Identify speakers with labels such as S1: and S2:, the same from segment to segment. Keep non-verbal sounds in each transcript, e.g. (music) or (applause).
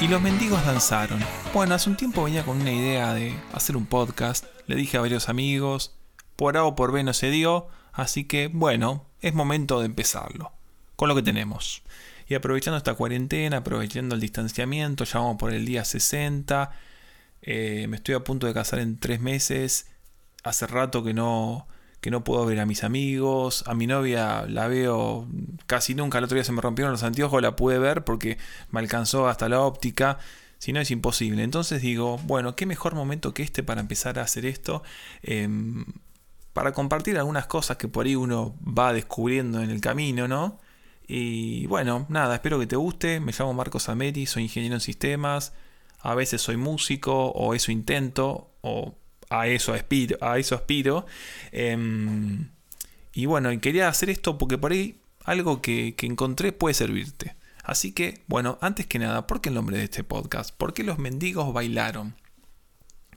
S1: y los mendigos danzaron. Bueno, hace un tiempo venía con una idea de hacer un podcast, le dije a varios amigos, por A o por B no se dio, así que bueno, es momento de empezarlo, con lo que tenemos. Y aprovechando esta cuarentena, aprovechando el distanciamiento, ya vamos por el día 60, eh, me estoy a punto de casar en tres meses, hace rato que no, no puedo ver a mis amigos, a mi novia la veo casi nunca, el otro día se me rompieron los anteojos, la pude ver porque me alcanzó hasta la óptica, si no es imposible. Entonces digo, bueno, qué mejor momento que este para empezar a hacer esto, em, para compartir algunas cosas que por ahí uno va descubriendo en el camino, ¿no? Y bueno, nada, espero que te guste, me llamo Marcos Ameri, soy ingeniero en sistemas, a veces soy músico o eso intento, o a eso aspiro. A eso aspiro. Em, y bueno, quería hacer esto porque por ahí algo que, encontré puede servirte. Así que, bueno, antes que nada, ¿por qué el nombre de este podcast? ¿Por qué los mendigos bailaron?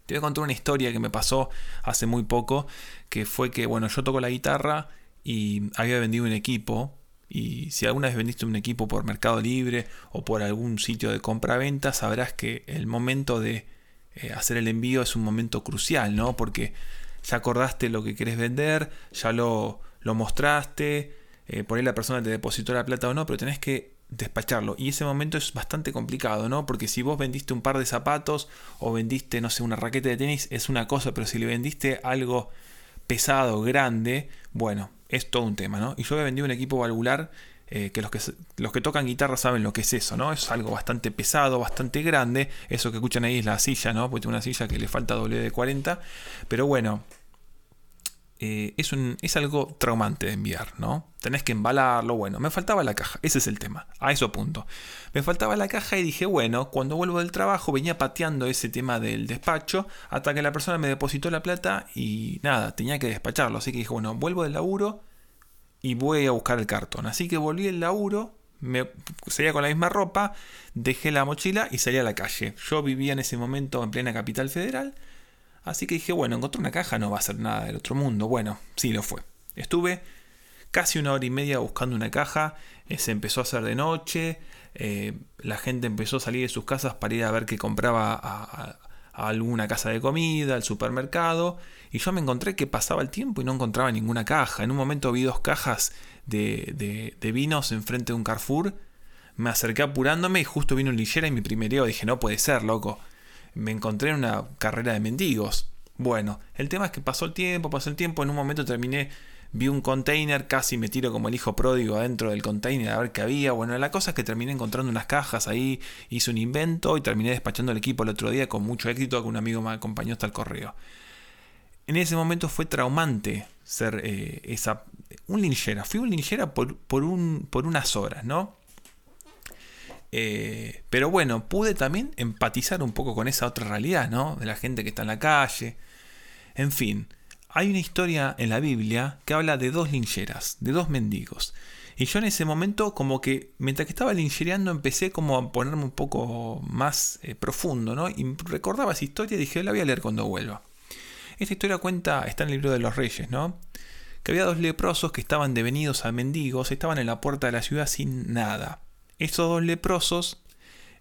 S1: Te voy a contar una historia que me pasó hace muy poco, que fue que, bueno, yo toco la guitarra y había vendido un equipo. Y si alguna vez vendiste un equipo por Mercado Libre o por algún sitio de compra-venta, sabrás que el momento de eh, hacer el envío es un momento crucial, ¿no? Porque ya acordaste lo que querés vender, ya lo, lo mostraste, eh, por ahí la persona te depositó la plata o no, pero tenés que despacharlo. Y ese momento es bastante complicado, ¿no? Porque si vos vendiste un par de zapatos o vendiste, no sé, una raqueta de tenis, es una cosa, pero si le vendiste algo pesado, grande, bueno, es todo un tema, ¿no? Y yo he vendido un equipo valvular eh, que, los que los que tocan guitarra saben lo que es eso, ¿no? Es algo bastante pesado, bastante grande. Eso que escuchan ahí es la silla, ¿no? Porque tiene una silla que le falta doble de 40. Pero bueno, eh, es, un, es algo traumante de enviar, ¿no? Tenés que embalarlo, bueno, me faltaba la caja, ese es el tema, a eso punto. Me faltaba la caja y dije, bueno, cuando vuelvo del trabajo venía pateando ese tema del despacho hasta que la persona me depositó la plata y nada, tenía que despacharlo, así que dije, bueno, vuelvo del laburo y voy a buscar el cartón. Así que volví el laburo, me salía con la misma ropa, dejé la mochila y salí a la calle. Yo vivía en ese momento en plena capital federal, así que dije, bueno, encontré una caja, no va a ser nada del otro mundo. Bueno, sí lo fue. Estuve casi una hora y media buscando una caja, eh, se empezó a hacer de noche, eh, la gente empezó a salir de sus casas para ir a ver qué compraba a a alguna casa de comida, al supermercado, y yo me encontré que pasaba el tiempo y no encontraba ninguna caja. En un momento vi dos cajas de, de, vinos enfrente de un Carrefour, me acerqué apurándome y justo vino un lillera y me primereo. Dije, no puede ser, loco. Me encontré en una carrera de mendigos. Bueno, el tema es que pasó el tiempo, pasó el tiempo, en un momento terminé vi un container, casi me tiro como el hijo pródigo adentro del container a ver qué había. Bueno, la cosa es que terminé encontrando unas cajas ahí, hice un invento y terminé despachando el equipo el otro día con mucho éxito, que un amigo me acompañó hasta el correo. En ese momento fue traumante ser eh, esa, un linchera. Fui un linchera por, por, un, por unas horas, ¿no? Eh, pero bueno, pude también empatizar un poco con esa otra realidad, ¿no? De la gente que está en la calle. En fin, hay una historia en la Biblia que habla de dos lincheras, de dos mendigos. Y yo en ese momento, como que mientras que estaba linchereando, empecé como a ponerme un poco más eh, profundo, ¿no? Y recordaba esa historia y dije, la voy a leer cuando vuelva. Esta historia cuenta, está en el libro de los reyes, ¿no? Que había dos leprosos que estaban devenidos a mendigos, estaban en la puerta de la ciudad sin nada. Estos dos leprosos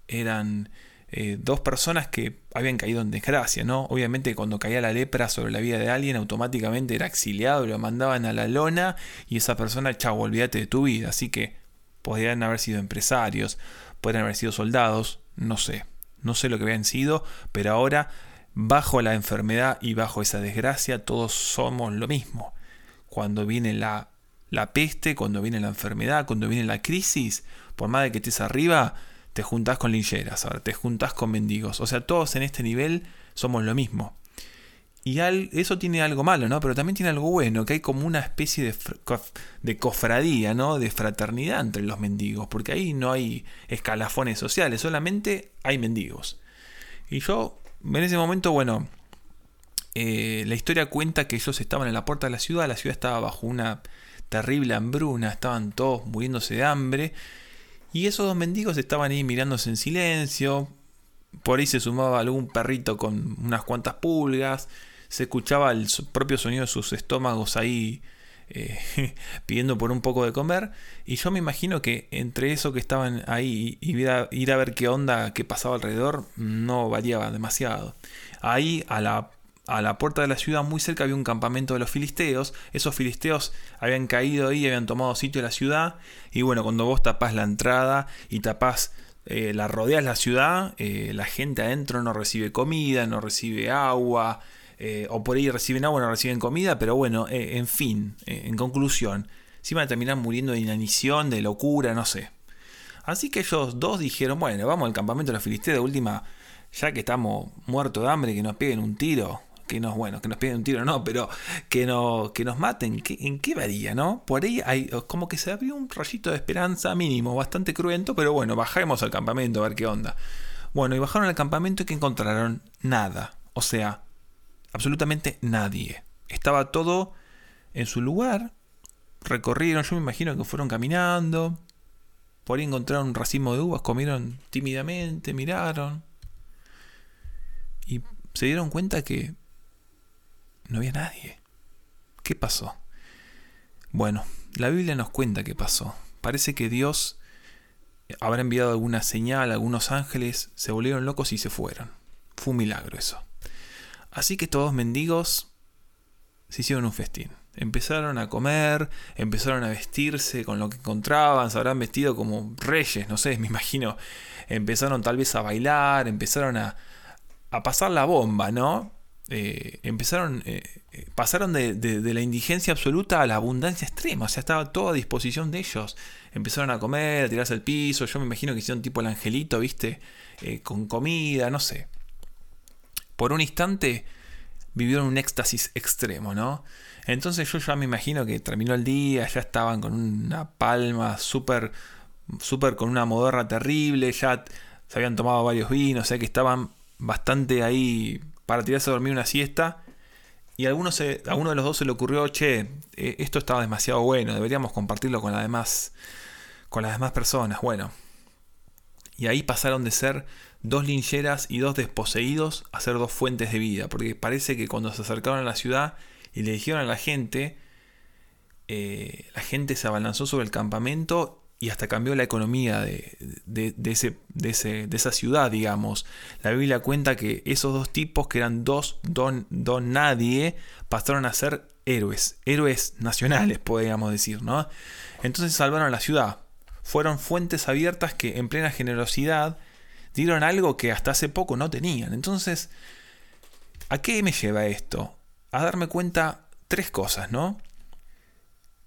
S1: eran eh, dos personas que habían caído en desgracia, ¿no? Obviamente cuando caía la lepra sobre la vida de alguien, automáticamente era exiliado, lo mandaban a la lona y esa persona, chavo, olvídate de tu vida. Así que podrían haber sido empresarios, podrían haber sido soldados, no sé, no sé lo que habían sido, pero ahora, bajo la enfermedad y bajo esa desgracia, todos somos lo mismo. Cuando viene la, la peste, cuando viene la enfermedad, cuando viene la crisis, por más de que estés arriba, te juntás con lincheras, ahora te juntás con mendigos. O sea, todos en este nivel somos lo mismo. Y eso tiene algo malo, ¿no? Pero también tiene algo bueno, que hay como una especie de, cofradía, ¿no? De fraternidad entre los mendigos, porque ahí no hay escalafones sociales, solamente hay mendigos. Y yo, en ese momento, bueno, eh, la historia cuenta que ellos estaban en la puerta de la ciudad, la ciudad estaba bajo una terrible hambruna, estaban todos muriéndose de hambre, y esos dos mendigos estaban ahí mirándose en silencio. Por ahí se sumaba algún perrito con unas cuantas pulgas. Se escuchaba el propio sonido de sus estómagos ahí eh, (laughs) pidiendo por un poco de comer. Y yo me imagino que entre eso que estaban ahí y ir a, ir a ver qué onda, qué pasaba alrededor, no variaba demasiado. Ahí a la a la puerta de la ciudad, muy cerca había un campamento de los filisteos. Esos filisteos habían caído ahí, habían tomado sitio en la ciudad. Y bueno, cuando vos tapás la entrada y tapás, eh, la rodeas la ciudad, eh, la gente adentro no recibe comida, no recibe agua. Eh, o por ahí reciben agua, no reciben comida. Pero bueno, en fin, en conclusión, si van a terminar muriendo de inanición, de locura, no sé. Así que ellos dos dijeron, bueno, vamos al campamento de los filisteos de última, ya que estamos muertos de hambre, que nos peguen un tiro que nos, bueno, que nos piden un tiro, no, pero que, no, que nos maten, ¿en qué varía, no? Por ahí hay como que se abrió un rayito de esperanza mínimo, bastante cruento, pero bueno, bajemos al campamento a ver qué onda. Bueno, y bajaron al campamento y que encontraron nada, o sea, absolutamente nadie. Estaba todo en su lugar, recorrieron, yo me imagino que fueron caminando, por ahí encontraron un racimo de uvas, comieron tímidamente, miraron y se dieron cuenta que no había nadie. ¿Qué pasó? Bueno, la Biblia nos cuenta qué pasó. Parece que Dios habrá enviado alguna señal, algunos ángeles se volvieron locos y se fueron. Fue un milagro eso. Así que todos mendigos se hicieron un festín. Empezaron a comer, empezaron a vestirse con lo que encontraban, se habrán vestido como reyes, no sé, (laughs) me imagino. Empezaron tal vez a bailar, empezaron a, a pasar la bomba, ¿no? Eh, empezaron, eh, eh, pasaron de, la indigencia absoluta a la abundancia extrema, o sea, estaba todo a disposición de ellos. Empezaron a comer, a tirarse al piso, yo me imagino que hicieron tipo el angelito, viste, con comida, no sé. Por un instante vivieron un éxtasis extremo, ¿no? Entonces yo ya me imagino que terminó el día, ya estaban con una palma súper, súper con una modorra terrible, ya se habían tomado varios vinos, o sea que estaban bastante ahí para tirarse a dormir una siesta. Y a, alguno, se, uno de los dos se le ocurrió, che, eh, esto estaba demasiado bueno, deberíamos compartirlo con, demás, con las demás personas. Bueno, y ahí pasaron de ser dos lincheras y dos desposeídos a ser dos fuentes de vida. Porque parece que cuando se acercaron a la ciudad y le dijeron a la gente, eh, la gente se abalanzó sobre el campamento y hasta cambió la economía de, ese, de, esa ciudad, digamos. La Biblia cuenta que esos dos tipos, que eran dos don, don nadie, pasaron a ser héroes, héroes nacionales, podríamos decir, ¿no? Entonces salvaron la ciudad. Fueron fuentes abiertas que en plena generosidad dieron algo que hasta hace poco no tenían. Entonces, ¿a qué me lleva esto? A darme cuenta tres cosas, ¿no?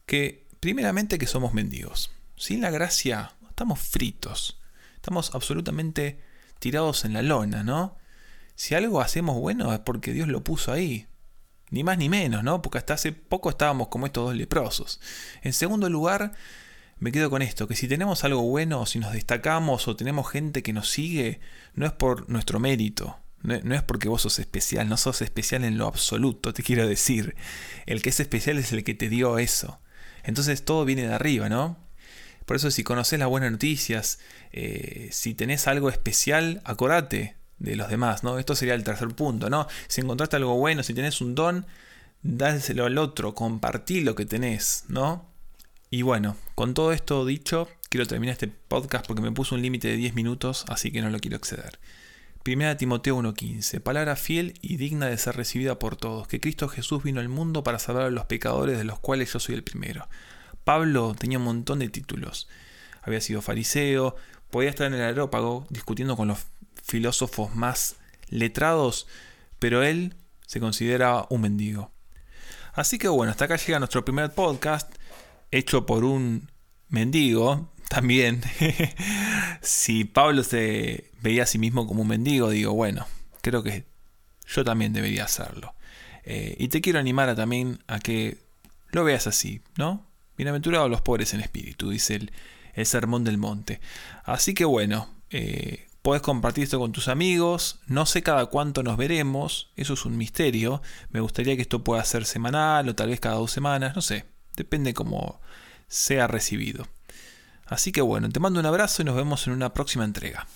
S1: Que primeramente que somos mendigos. Sin la gracia estamos fritos. Estamos absolutamente tirados en la lona, ¿no? Si algo hacemos bueno es porque Dios lo puso ahí. Ni más ni menos, ¿no? Porque hasta hace poco estábamos como estos dos leprosos. En segundo lugar, me quedo con esto, que si tenemos algo bueno, si nos destacamos, o tenemos gente que nos sigue, no es por nuestro mérito, no, es porque vos sos especial, no sos especial en lo absoluto, te quiero decir. El que es especial es el que te dio eso. Entonces todo viene de arriba, ¿no? Por eso si conoces las buenas noticias, eh, si tenés algo especial, acordate de los demás, ¿no? Esto sería el tercer punto, ¿no? Si encontraste algo bueno, si tenés un don, dáselo al otro, compartí lo que tenés, ¿no? Y bueno, con todo esto dicho, quiero terminar este podcast porque me puso un límite de 10 minutos, así que no lo quiero exceder. Primera Timoteo 1:15, palabra fiel y digna de ser recibida por todos, que Cristo Jesús vino al mundo para salvar a los pecadores de los cuales yo soy el primero. Pablo tenía un montón de títulos. Había sido fariseo, podía estar en el aerópago discutiendo con los filósofos más letrados, pero él se considera un mendigo. Así que bueno, hasta acá llega nuestro primer podcast, hecho por un mendigo también. (laughs) si Pablo se veía a sí mismo como un mendigo, digo, bueno, creo que yo también debería hacerlo. Eh, y te quiero animar a, también a que lo veas así, ¿no? Bienaventurados los pobres en espíritu, dice el, Sermón del Monte. Así que bueno, eh, puedes compartir esto con tus amigos. No sé cada cuánto nos veremos, eso es un misterio. Me gustaría que esto pueda ser semanal o tal vez cada dos semanas, no sé. Depende cómo sea recibido. Así que bueno, te mando un abrazo y nos vemos en una próxima entrega.